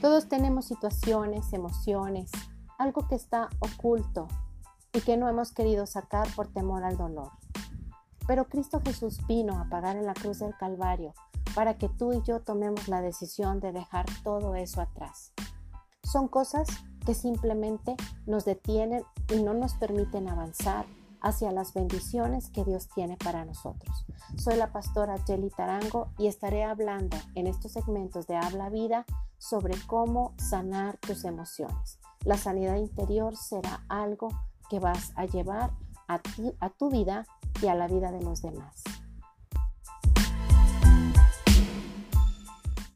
Todos tenemos situaciones, emociones, algo que está oculto y que no hemos querido sacar por temor al dolor. Pero Cristo Jesús vino a pagar en la cruz del Calvario para que tú y yo tomemos la decisión de dejar todo eso atrás. Son cosas que simplemente nos detienen y no nos permiten avanzar hacia las bendiciones que Dios tiene para nosotros. Soy la pastora Jelly Tarango y estaré hablando en estos segmentos de Habla Vida sobre cómo sanar tus emociones. La sanidad interior será algo que vas a llevar a, ti, a tu vida y a la vida de los demás.